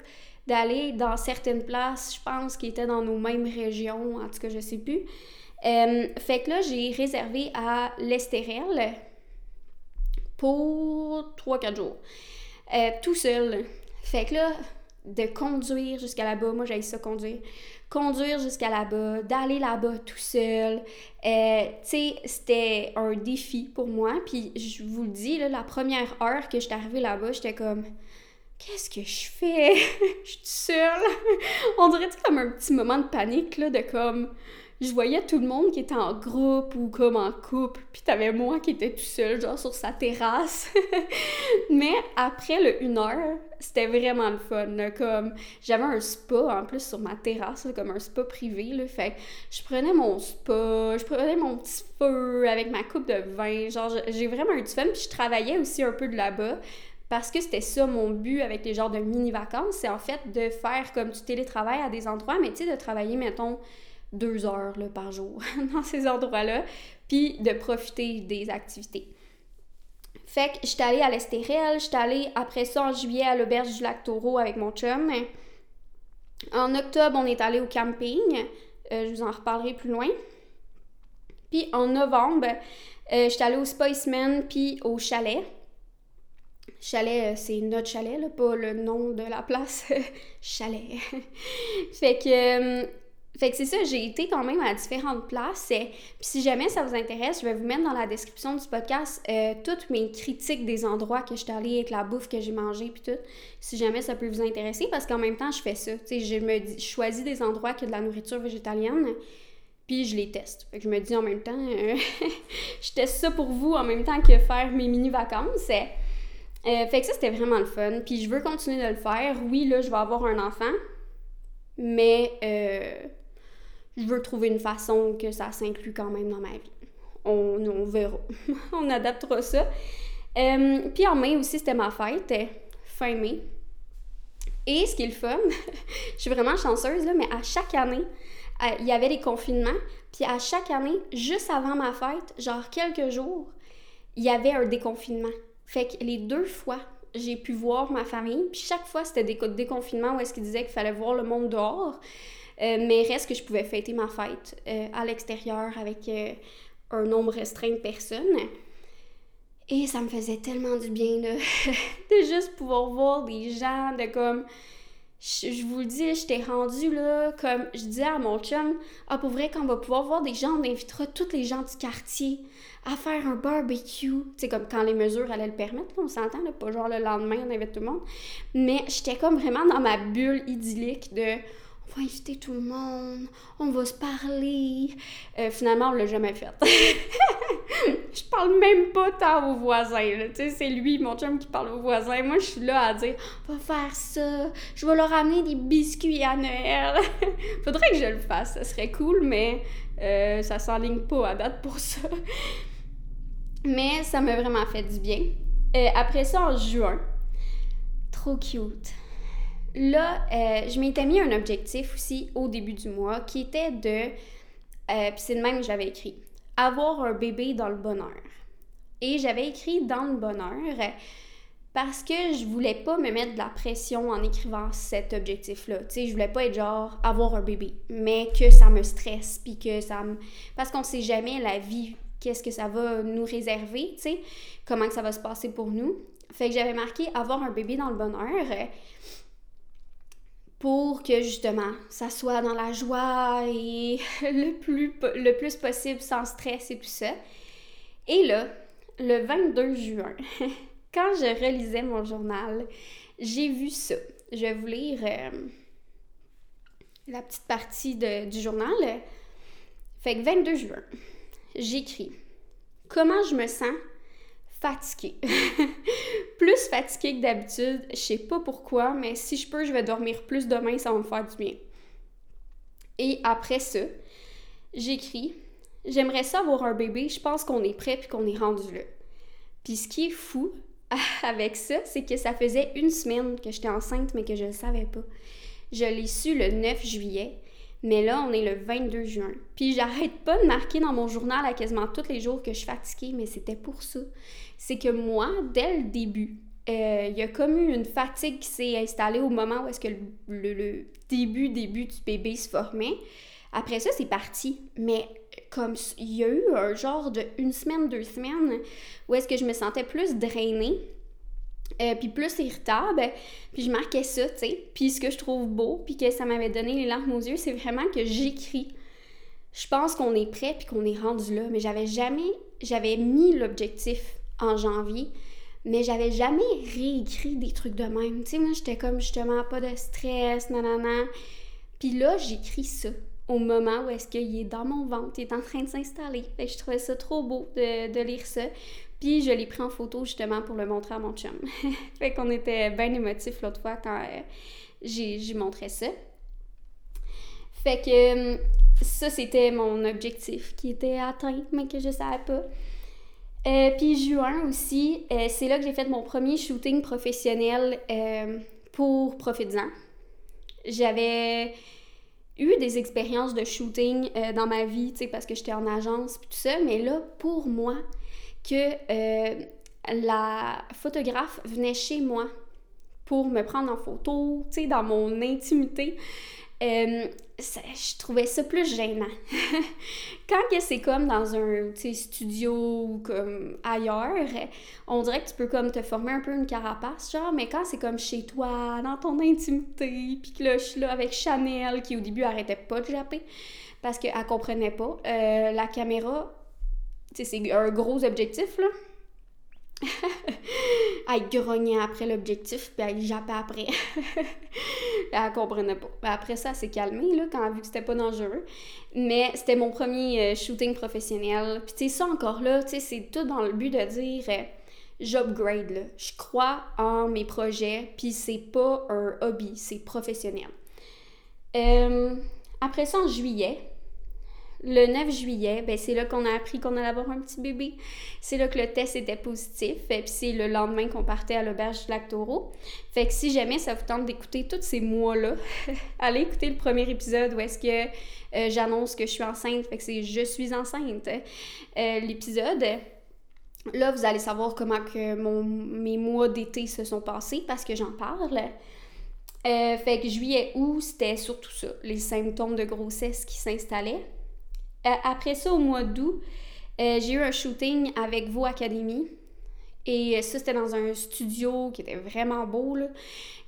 d'aller dans certaines places, je pense, qui étaient dans nos mêmes régions, en tout cas, je sais plus. Euh, fait que là, j'ai réservé à l'Estérel pour 3-4 jours. Euh, tout seul. Fait que là, de conduire jusqu'à là-bas, moi j'ai ça conduire, conduire jusqu'à là-bas, d'aller là-bas tout seul. Euh, tu sais, c'était un défi pour moi. Puis je vous le dis, là, la première heure que j'étais arrivée là-bas, j'étais comme qu'est-ce que je fais? [laughs] je suis seule. [laughs] On dirait comme un petit moment de panique, là, de comme je voyais tout le monde qui était en groupe ou comme en couple, puis t'avais moi qui était tout seul, genre sur sa terrasse. [laughs] Mais après le une heure, c'était vraiment le fun. comme j'avais un spa en plus sur ma terrasse, comme un spa privé. Là, fait je prenais mon spa, je prenais mon petit feu avec ma coupe de vin. Genre, j'ai vraiment eu du fun, puis je travaillais aussi un peu de là-bas parce que c'était ça mon but avec les genres de mini-vacances, c'est en fait de faire comme du télétravail à des endroits, mais tu sais, de travailler, mettons, deux heures par jour [laughs] dans ces endroits-là, puis de profiter des activités. Fait que j'étais allée à l'Estérel, j'étais allée après ça en juillet à l'auberge du lac Taureau avec mon chum. En octobre, on est allé au camping. Euh, je vous en reparlerai plus loin. Puis en novembre, euh, j'étais allée au Spiceman puis au chalet. Chalet, euh, c'est notre chalet, là, pas le nom de la place. [laughs] chalet. [laughs] fait que fait que c'est ça, j'ai été quand même à différentes places. Puis si jamais ça vous intéresse, je vais vous mettre dans la description du podcast euh, toutes mes critiques des endroits que je suis allée avec la bouffe que j'ai mangée puis tout. Si jamais ça peut vous intéresser, parce qu'en même temps, je fais ça. Tu sais, je me dis, je choisis des endroits qui ont de la nourriture végétalienne, puis je les teste. Fait que je me dis en même temps, euh, [laughs] je teste ça pour vous en même temps que faire mes mini-vacances. Euh, fait que ça, c'était vraiment le fun. Puis je veux continuer de le faire. Oui, là, je vais avoir un enfant, mais je veux trouver une façon que ça s'inclut quand même dans ma vie. On, on verra. [laughs] on adaptera ça. Euh, puis en mai aussi, c'était ma fête, fin mai. Et ce qui est le fun, [laughs] je suis vraiment chanceuse, là, mais à chaque année, euh, il y avait des confinements. Puis à chaque année, juste avant ma fête, genre quelques jours, il y avait un déconfinement. Fait que les deux fois, j'ai pu voir ma famille. Puis chaque fois, c'était des déconfinements où est-ce qu'ils disaient qu'il fallait voir le monde dehors. Euh, mais reste que je pouvais fêter ma fête euh, à l'extérieur avec euh, un nombre restreint de personnes. Et ça me faisait tellement du bien de, [laughs] de juste pouvoir voir des gens, de comme je, vous le dis, j'étais rendue là, comme je disais à mon chum, ah pour vrai, quand on va pouvoir voir des gens, on invitera tous les gens du quartier à faire un barbecue. C'est comme quand les mesures allaient le permettre, on s'entend, pas genre le lendemain, on invite tout le monde. Mais j'étais comme vraiment dans ma bulle idyllique de va inviter tout le monde, on va se parler. Euh, finalement, on l'a jamais fait. [laughs] je parle même pas tant aux voisins. C'est lui, mon chum, qui parle aux voisins. Moi, je suis là à dire, on va faire ça, je vais leur amener des biscuits à Noël. [laughs] Faudrait que je le fasse, ça serait cool, mais euh, ça s'enligne pas à date pour ça. [laughs] mais ça m'a vraiment fait du bien. Euh, après ça, en juin, trop cute là, euh, je m'étais mis un objectif aussi au début du mois qui était de, euh, puis c'est le même que j'avais écrit, avoir un bébé dans le bonheur. Et j'avais écrit dans le bonheur parce que je voulais pas me mettre de la pression en écrivant cet objectif-là. Tu sais, je voulais pas être genre avoir un bébé, mais que ça me stresse, puis que ça me... Parce qu'on sait jamais la vie, qu'est-ce que ça va nous réserver, tu sais, comment que ça va se passer pour nous. Fait que j'avais marqué avoir un bébé dans le bonheur pour que justement ça soit dans la joie et [laughs] le plus, le plus possible sans stress et tout ça. Et là, le 22 juin, [laughs] quand je relisais mon journal, j'ai vu ça. Je vais vous lire euh, la petite partie du journal. Fait que 22 juin, j'écris Comment je me sens fatiguée. [laughs] plus fatiguée que d'habitude. Je sais pas pourquoi, mais si je peux, je vais dormir plus demain, ça va me faire du bien. Et après ça, j'écris J'aimerais ça avoir un bébé, je pense qu'on est prêt puis qu'on est rendu là. Puis ce qui est fou [laughs] avec ça, c'est que ça faisait une semaine que j'étais enceinte, mais que je ne savais pas. Je l'ai su le 9 juillet. Mais là, on est le 22 juin. Puis j'arrête pas de marquer dans mon journal à quasiment tous les jours que je suis fatiguée, mais c'était pour ça. C'est que moi, dès le début, euh, il y a comme eu une fatigue qui s'est installée au moment où est-ce que le, début, début du bébé se formait. Après ça, c'est parti. Mais comme il y a eu un genre de une semaine, deux semaines où est-ce que je me sentais plus drainée euh, puis plus irritable, puis je marquais ça, tu sais. Puis ce que je trouve beau, puis que ça m'avait donné les larmes aux yeux, c'est vraiment que j'écris. Je pense qu'on est prêt, puis qu'on est rendu là, mais j'avais jamais... J'avais mis l'objectif en janvier, mais j'avais jamais réécrit des trucs de même. Tu sais, moi, j'étais comme justement pas de stress, nanana. Puis là, j'écris ça au moment où est-ce qu'il est dans mon ventre, il est en train de s'installer. Fait je trouvais ça trop beau de, de lire ça. Puis je l'ai pris en photo justement pour le montrer à mon chum. [laughs] fait qu'on était bien émotifs l'autre fois quand euh, j'ai montré ça. Fait que euh, ça, c'était mon objectif qui était atteint, mais que je savais pas. Euh, puis juin aussi, c'est là que j'ai fait mon premier shooting professionnel pour Profites-en. J'avais eu des expériences de shooting euh, dans ma vie, tu sais, parce que j'étais en agence, puis tout ça, mais là, pour moi, que euh, la photographe venait chez moi pour me prendre en photo, tu sais, dans mon intimité, je trouvais ça plus gênant. [laughs] Quand c'est comme dans un studio ou comme ailleurs, on dirait que tu peux comme te former un peu une carapace, genre, mais quand c'est comme chez toi, dans ton intimité, puis que là, je suis là avec Chanel qui au début arrêtait pas de japper parce qu'elle comprenait pas. Euh, la caméra, c'est un gros objectif, là [laughs] elle grognait après l'objectif, puis elle jappait après. [laughs] elle comprenait pas. après ça, elle s'est calmée, là, quand elle a vu que c'était pas dangereux. Mais c'était mon premier euh, shooting professionnel. Puis tu sais, ça encore là, c'est tout dans le but de dire... Euh, j'upgrade, là. Je crois en mes projets, puis c'est pas un hobby, c'est professionnel. Euh, après ça, en juillet, le 9 juillet, ben c'est là qu'on a appris qu'on allait avoir un petit bébé. C'est là que le test était positif. Et puis c'est le lendemain qu'on partait à l'auberge du lac Taureau. Fait que si jamais ça vous tente d'écouter tous ces mois-là, [laughs] allez écouter le premier épisode où est-ce que euh, j'annonce que je suis enceinte. Fait que c'est Je suis enceinte. Euh, l'épisode. Là, vous allez savoir comment que mes mois d'été se sont passés parce que j'en parle. Euh, fait que juillet-août, c'était surtout ça, les symptômes de grossesse qui s'installaient. Euh, après ça, au mois d'août, euh, j'ai eu un shooting avec Vaux Academy. Et ça, c'était dans un studio qui était vraiment beau, là.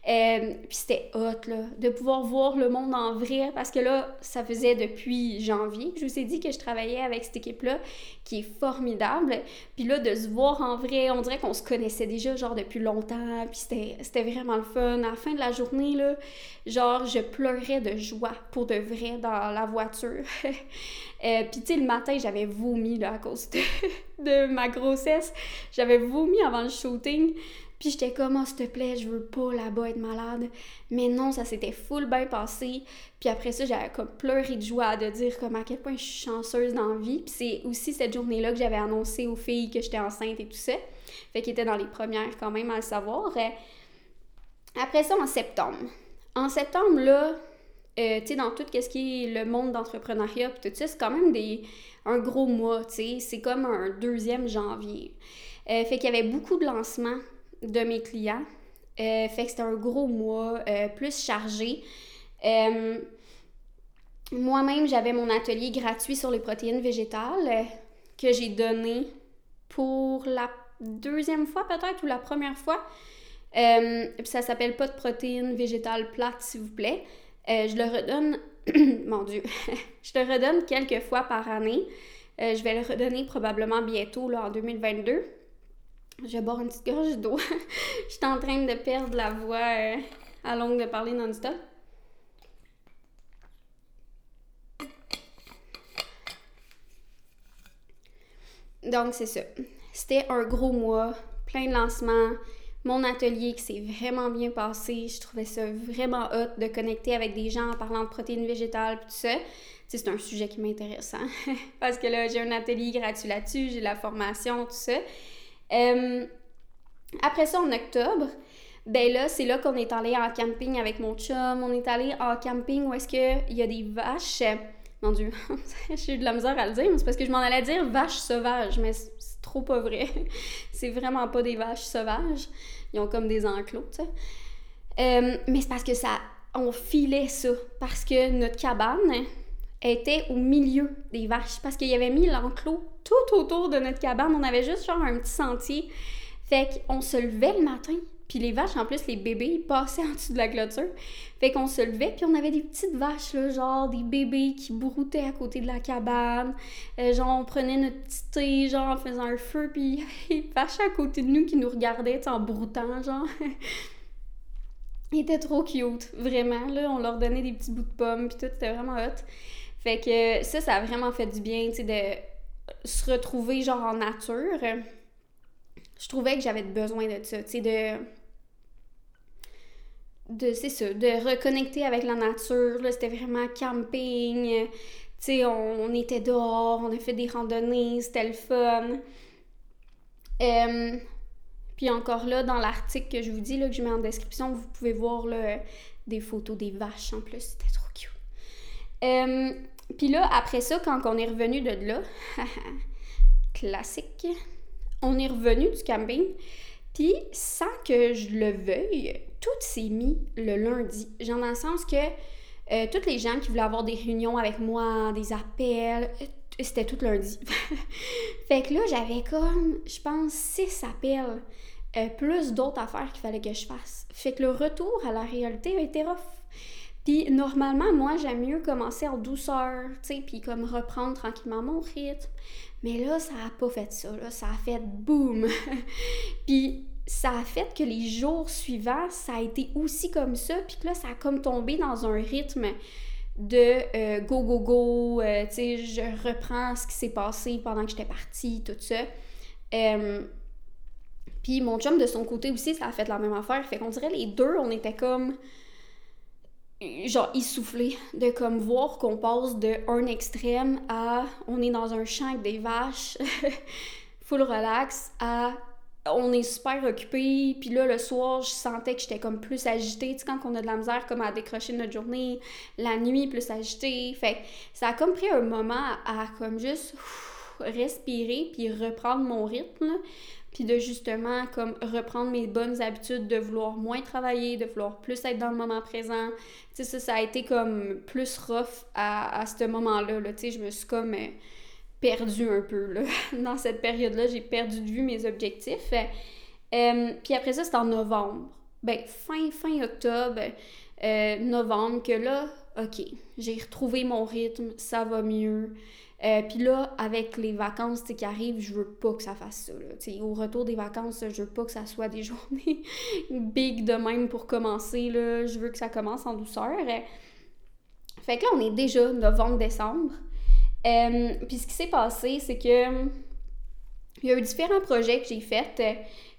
Euh, puis c'était hot, là, de pouvoir voir le monde en vrai, parce que là, ça faisait depuis janvier que je vous ai dit que je travaillais avec cette équipe-là, qui est formidable. Puis là, de se voir en vrai, on dirait qu'on se connaissait déjà, genre, depuis longtemps, puis c'était vraiment le fun. À la fin de la journée, là, genre, je pleurais de joie, pour de vrai, dans la voiture. [laughs] euh, puis tu sais, le matin, j'avais vomi, là, à cause de, [laughs] de ma grossesse. J'avais vomi avant le shooting. Puis j'étais comme, oh, s'il te plaît, je veux pas là-bas être malade. Mais non, ça s'était full bien passé. Puis après ça, j'avais comme pleuré de joie de dire comme à quel point je suis chanceuse dans la vie. Puis c'est aussi cette journée-là que j'avais annoncé aux filles que j'étais enceinte et tout ça. Fait qu'elles étaient dans les premières quand même à le savoir. Après ça, en septembre. En septembre, là, euh, tu sais, dans tout ce qui est le monde d'entrepreneuriat tout ça, c'est quand même des, un gros mois, tu sais. C'est comme un deuxième janvier. Euh, fait qu'il y avait beaucoup de lancements de mes clients. Euh, fait que c'était un gros mois, euh, plus chargé. Euh, moi-même, j'avais mon atelier gratuit sur les protéines végétales que j'ai donné pour la deuxième fois peut-être ou la première fois. ça s'appelle pas de protéines végétales plates, s'il vous plaît. je le redonne, [coughs] mon Dieu, [laughs] je le redonne quelques fois par année. je vais le redonner probablement bientôt, là, en 2022. Je vais boire une petite gorge d'eau. [laughs] Je suis en train de perdre la voix euh, à longue de parler non-stop. Donc, c'est ça. C'était un gros mois, plein de lancements. Mon atelier qui s'est vraiment bien passé. Je trouvais ça vraiment hot de connecter avec des gens en parlant de protéines végétales et tout ça. c'est un sujet qui m'intéresse. Hein. [laughs] Parce que là, j'ai un atelier gratuit là-dessus, j'ai la formation, tout ça. Euh, après ça, en octobre, ben là, c'est là qu'on est allé en camping avec mon chum. On est allé en camping où est-ce qu'il y a des vaches. Mon Dieu, [laughs] j'ai eu de la misère à le dire, mais c'est parce que je m'en allais dire vaches sauvages, mais c'est trop pas vrai. [laughs] c'est vraiment pas des vaches sauvages. Ils ont comme des enclos, tu sais. Euh, mais c'est parce que ça, on filait ça. Parce que notre cabane était au milieu des vaches. Parce qu'il avait mis l'enclos tout autour de notre cabane. On avait juste genre un petit sentier. Fait qu'on se levait le matin, puis les vaches, en plus, les bébés, ils passaient [laughs] en dessous de la clôture. Fait qu'on se levait, puis on avait des petites vaches, là, genre des bébés qui broutaient à côté de la cabane. Euh, genre, on prenait notre petit thé, genre, en faisant un feu, puis il y avait des vaches à côté de nous qui nous regardaient, en broutant, genre. [laughs] Ils étaient trop cute, vraiment, là. On leur donnait des petits bouts de pommes, puis tout, c'était vraiment hot. Fait que ça, ça a vraiment fait du bien, tu sais, de se retrouver genre en nature, je trouvais que j'avais besoin de ça, tu sais, de de c'est ça, de reconnecter avec la nature, là, c'était vraiment camping, tu sais, on, était dehors, on a fait des randonnées, c'était le fun. puis encore là, dans l'article que je vous dis, là, que je mets en description, vous pouvez voir là, des photos des vaches en plus, c'était trop cute. Puis là, après ça, quand on est revenu de là, [laughs] classique, on est revenu du camping, puis sans que je le veuille, tout s'est mis le lundi. Genre dans le sens que euh, toutes les gens qui voulaient avoir des réunions avec moi, des appels, euh, c'était tout lundi. [laughs] fait que là, j'avais comme, je pense, six appels, euh, plus d'autres affaires qu'il fallait que je fasse. Fait que le retour à la réalité a été rough. Puis normalement, moi, j'aime mieux commencer en douceur, tu sais, puis comme reprendre tranquillement mon rythme. Mais là, ça a pas fait ça, là. Ça a fait boum! [laughs] puis ça a fait que les jours suivants, ça a été aussi comme ça. Puis là, ça a comme tombé dans un rythme de euh, go, go, go. Euh, tu sais, je reprends ce qui s'est passé pendant que j'étais partie, tout ça. Puis mon chum, de son côté aussi, ça a fait la même affaire. Fait qu'on dirait les deux, on était comme genre essoufflés de comme voir qu'on passe de un extrême à on est dans un champ avec des vaches [laughs] full relax à on est super occupé puis là le soir je sentais que j'étais comme plus agitée. Tu sais quand on a de la misère comme à décrocher notre journée la nuit plus agitée. Fait ça a comme pris un moment à, comme juste respirer puis reprendre mon rythme puis de justement comme reprendre mes bonnes habitudes de vouloir moins travailler, de vouloir plus être dans le moment présent. Tu sais, ça, ça a été comme plus rough à, à ce moment-là. Là. Tu sais, je me suis comme euh, perdue un peu, là. [laughs] Dans cette période-là, j'ai perdu de vue mes objectifs. Euh, puis après ça, c'était en novembre. Ben, fin, fin octobre, euh, novembre, que là, OK, j'ai retrouvé mon rythme, ça va mieux. Euh, puis là, avec les vacances qui arrivent, je veux pas que ça fasse ça. Là. Au retour des vacances, je veux pas que ça soit des [laughs] journées big de même pour commencer. Là. Je veux que ça commence en douceur. Fait que là, on est déjà novembre-décembre. Euh, puis ce qui s'est passé, c'est que il y a eu différents projets que j'ai faits.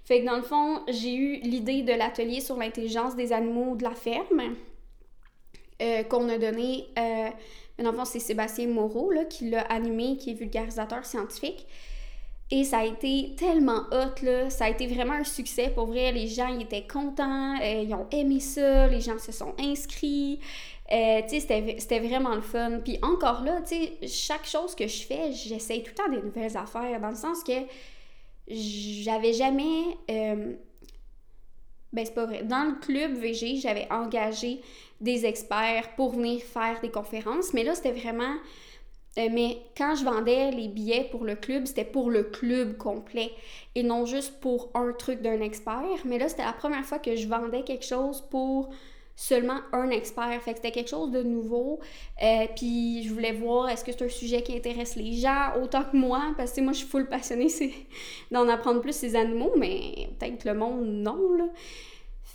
Fait que dans le fond, j'ai eu l'idée de l'atelier sur l'intelligence des animaux de la ferme euh, qu'on a donné mais dans c'est Sébastien Moreau là, qui l'a animé, qui est vulgarisateur scientifique. Et ça a été tellement hot, là. Ça a été vraiment un succès. Pour vrai, les gens ils étaient contents, euh, ils ont aimé ça, les gens se sont inscrits. Euh, tu sais, c'était vraiment le fun. Puis encore là, tu sais, chaque chose que je fais, j'essaye tout le temps des nouvelles affaires, dans le sens que j'avais jamais... Euh, ben, c'est pas vrai. Dans le club VG, j'avais engagé des experts pour venir faire des conférences, mais là, c'était vraiment. Euh, mais quand je vendais les billets pour le club, c'était pour le club complet et non juste pour un truc d'un expert. Mais là, c'était la première fois que je vendais quelque chose pour seulement un expert. Fait que c'était quelque chose de nouveau. Euh, puis je voulais voir est-ce que c'est un sujet qui intéresse les gens autant que moi, parce que moi je suis full passionnée d'en apprendre plus ces animaux, mais peut-être le monde non. Là.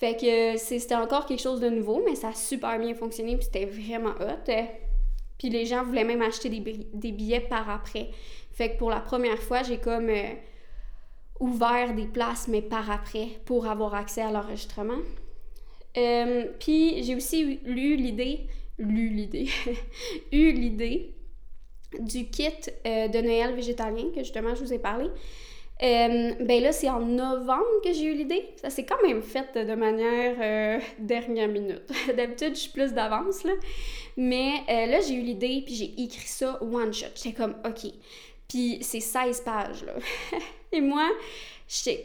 Fait que c'était encore quelque chose de nouveau, mais ça a super bien fonctionné, puis c'était vraiment hot. Puis les gens voulaient même acheter des, billets par après. Fait que pour la première fois, j'ai comme euh, ouvert des places, mais par après, pour avoir accès à l'enregistrement. Euh, puis j'ai aussi lu l'idée, lu l'idée, [laughs] eu l'idée du kit euh, de Noël végétalien que justement je vous ai parlé. Euh, ben là, c'est en novembre que j'ai eu l'idée. Ça s'est quand même fait de manière euh, dernière minute. [laughs] D'habitude, je suis plus d'avance, là. Mais euh, là, j'ai eu l'idée, puis j'ai écrit ça one shot. J'étais comme, OK. Puis c'est 16 pages, là. [laughs] Et moi,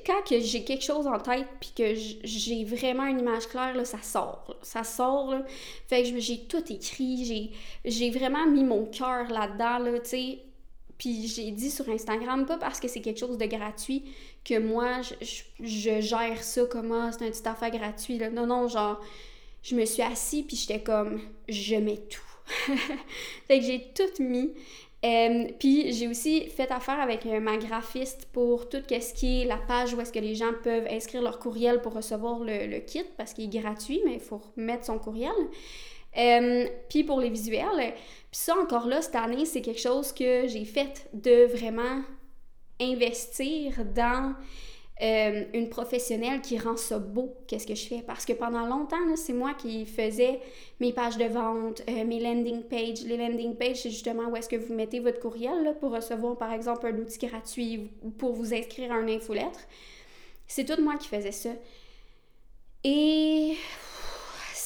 quand j'ai quelque chose en tête, puis que j'ai vraiment une image claire, là, ça sort. Ça sort, là. Fait que j'ai tout écrit. J'ai vraiment mis mon cœur là-dedans, là, tu sais puis j'ai dit sur Instagram, pas parce que c'est quelque chose de gratuit, que moi, je, gère ça comme ah, c'est un petit affaire gratuit. Non, non, genre, je me suis assis, puis j'étais comme, je mets tout. [laughs] fait que j'ai tout mis. Euh, puis j'ai aussi fait affaire avec ma graphiste pour tout ce qui est la page où est-ce que les gens peuvent inscrire leur courriel pour recevoir le, le kit parce qu'il est gratuit, mais il faut mettre son courriel. Euh, puis pour les visuels, puis ça encore là, cette année, c'est quelque chose que j'ai fait de vraiment investir dans euh, une professionnelle qui rend ça beau, qu'est-ce que je fais? Parce que pendant longtemps, c'est moi qui faisais mes pages de vente, euh, mes landing pages. Les landing pages, c'est justement où est-ce que vous mettez votre courriel pour recevoir, par exemple, un outil gratuit ou pour vous inscrire à un infolettre. C'est tout moi qui faisais ça. Et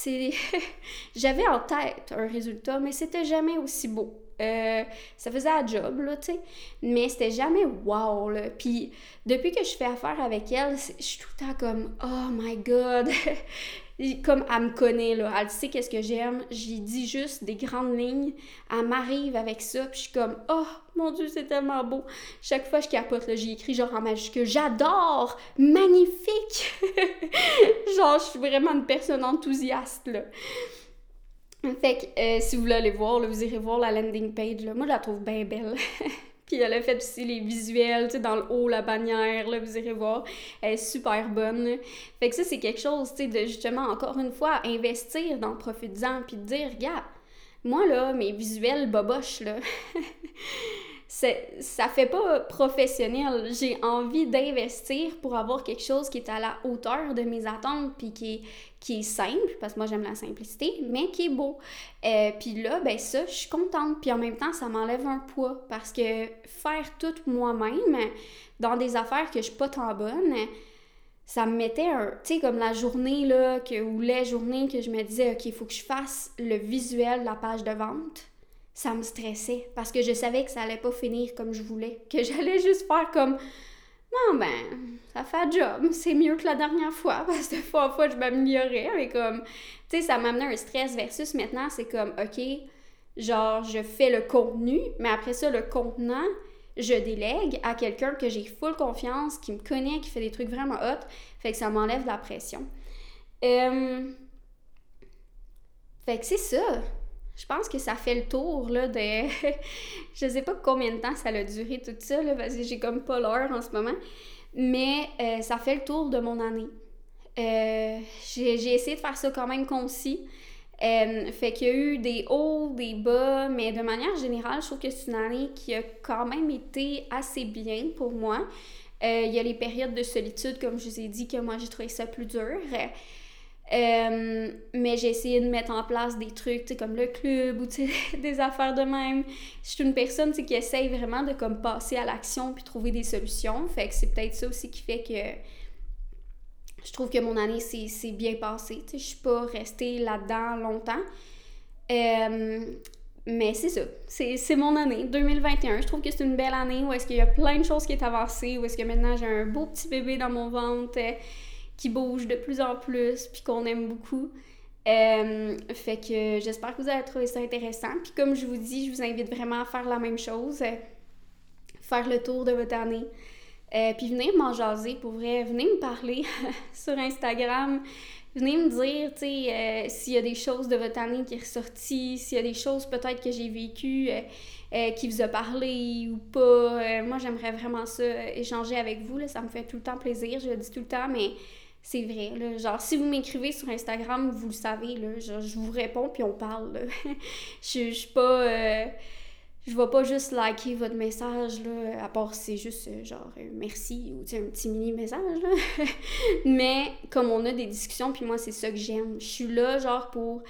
c'est... [laughs] J'avais en tête un résultat, mais c'était jamais aussi beau. Euh, ça faisait un job, là, tu sais. Mais c'était jamais wow, là. Puis depuis que je fais affaire avec elle, je suis tout le temps comme, oh my god. [laughs] comme elle me connaît, là. Elle sait qu'est-ce que j'aime. J'y dis juste des grandes lignes. Elle m'arrive avec ça, puis je suis comme, oh mon dieu, c'est tellement beau. Chaque fois, je capote, là. J'ai écrit genre en majuscule, j'adore, magnifique. [laughs] genre, je suis vraiment une personne enthousiaste, là. Fait que euh, si vous voulez aller voir, vous irez voir la landing page. Là. Moi, je la trouve bien belle. [laughs] Puis elle a fait aussi les visuels, tu sais, dans le haut, la bannière, là, vous irez voir. Elle est super bonne. Fait que ça, c'est quelque chose, tu sais, de justement, encore une fois, investir dans Profites-en, puis de dire, regarde, moi, là, mes visuels boboches, là, [laughs] ça fait pas professionnel. J'ai envie d'investir pour avoir quelque chose qui est à la hauteur de mes attentes, puis qui est, qui est simple, parce que moi j'aime la simplicité, mais qui est beau. Euh, puis là, ben ça, je suis contente. Puis en même temps, ça m'enlève un poids, parce que faire tout moi-même dans des affaires que je suis pas tant bonne, ça me mettait un. Tu sais, comme la journée, là, que, ou les journées que je me disais, OK, il faut que je fasse le visuel de la page de vente ça me stressait parce que je savais que ça allait pas finir comme je voulais, que [laughs] j'allais juste faire comme non ben ça fait un job, c'est mieux que la dernière fois [laughs] parce que fois en fois je m'améliorais mais comme tu sais ça m'amenait un stress versus maintenant c'est comme OK, genre je fais le contenu, mais après ça le contenant je délègue à quelqu'un que j'ai full confiance, qui me connaît, qui fait des trucs vraiment hot, fait que ça m'enlève la pression. Euh... Fait que c'est ça je pense que ça fait le tour là, de. [laughs] je sais pas combien de temps ça a duré tout ça, là, parce que j'ai comme pas l'heure en ce moment. Mais euh, ça fait le tour de mon année. Euh, j'ai essayé de faire ça quand même concis. Euh, fait qu'il y a eu des hauts, des bas, mais de manière générale, je trouve que c'est une année qui a quand même été assez bien pour moi. Il y a les périodes de solitude, comme je vous ai dit, que moi j'ai trouvé ça plus dur. Euh, mais j'ai essayé de mettre en place des trucs, comme le club ou [laughs] des affaires de même. Je suis une personne qui essaye vraiment de comme passer à l'action puis trouver des solutions. Fait que c'est peut-être ça aussi qui fait que je trouve que mon année s'est bien passée. Je suis pas restée là-dedans longtemps. Euh, mais c'est ça, c'est mon année, 2021. Je trouve que c'est une belle année où est-ce qu'il y a plein de choses qui est avancées, où est-ce que maintenant j'ai un beau petit bébé dans mon ventre qui bouge de plus en plus, puis qu'on aime beaucoup. Euh, fait que j'espère que vous allez trouver ça intéressant. Puis comme je vous dis, je vous invite vraiment à faire la même chose, euh, faire le tour de votre année. Euh, puis venez m'en jaser, pour vrai. Venez me parler [laughs] sur Instagram. Venez me dire, tu sais, s'il y a des choses de votre année qui est ressorties, s'il y a des choses peut-être que j'ai vécues qui vous a parlé ou pas. moi, j'aimerais vraiment ça, échanger avec vous. Là, ça me fait tout le temps plaisir, je le dis tout le temps, mais c'est vrai, là. Genre, si vous m'écrivez sur Instagram, vous le savez, là. je vous réponds puis on parle, [laughs] je, je suis pas. Euh, je vais pas juste liker votre message, là, à part c'est juste euh, genre euh, merci ou un petit mini message, là. [laughs] Mais comme on a des discussions, puis moi, c'est ça que j'aime. Je suis là, genre, pour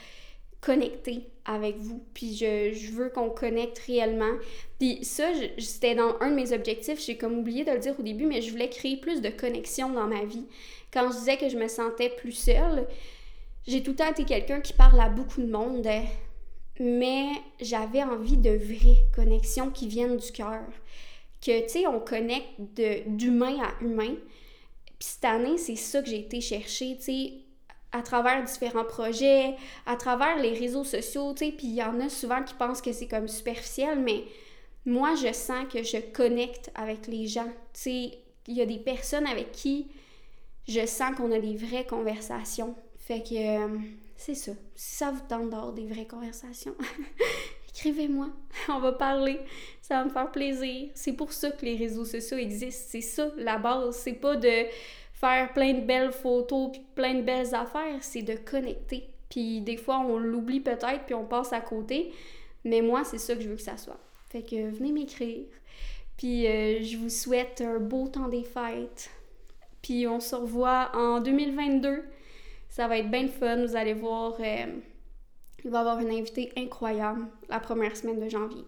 connecter avec vous. Puis je, je veux qu'on connecte réellement. Puis ça, c'était dans un de mes objectifs. J'ai comme oublié de le dire au début, mais je voulais créer plus de connexion dans ma vie. Quand je disais que je me sentais plus seule, j'ai tout le temps été quelqu'un qui parle à beaucoup de monde, mais j'avais envie de vraies connexions qui viennent du cœur. Que, tu sais, on connecte d'humain à humain. Puis cette année, c'est ça que j'ai été chercher, tu sais, à travers différents projets, à travers les réseaux sociaux, tu sais, puis il y en a souvent qui pensent que c'est comme superficiel, mais moi, je sens que je connecte avec les gens. Tu sais, il y a des personnes avec qui je sens qu'on a des vraies conversations. Fait que euh, c'est ça. Si ça vous tente d'avoir des vraies conversations, [laughs] écrivez-moi. On va parler. Ça va me faire plaisir. C'est pour ça que les réseaux sociaux existent. C'est ça la base. C'est pas de faire plein de belles photos puis plein de belles affaires. C'est de connecter. Puis des fois, on l'oublie peut-être puis on passe à côté. Mais moi, c'est ça que je veux que ça soit. Fait que venez m'écrire. Puis euh, je vous souhaite un beau temps des fêtes. Puis on se revoit en 2022. Ça va être bien fun. Vous allez voir, euh, il va y avoir une invitée incroyable la première semaine de janvier.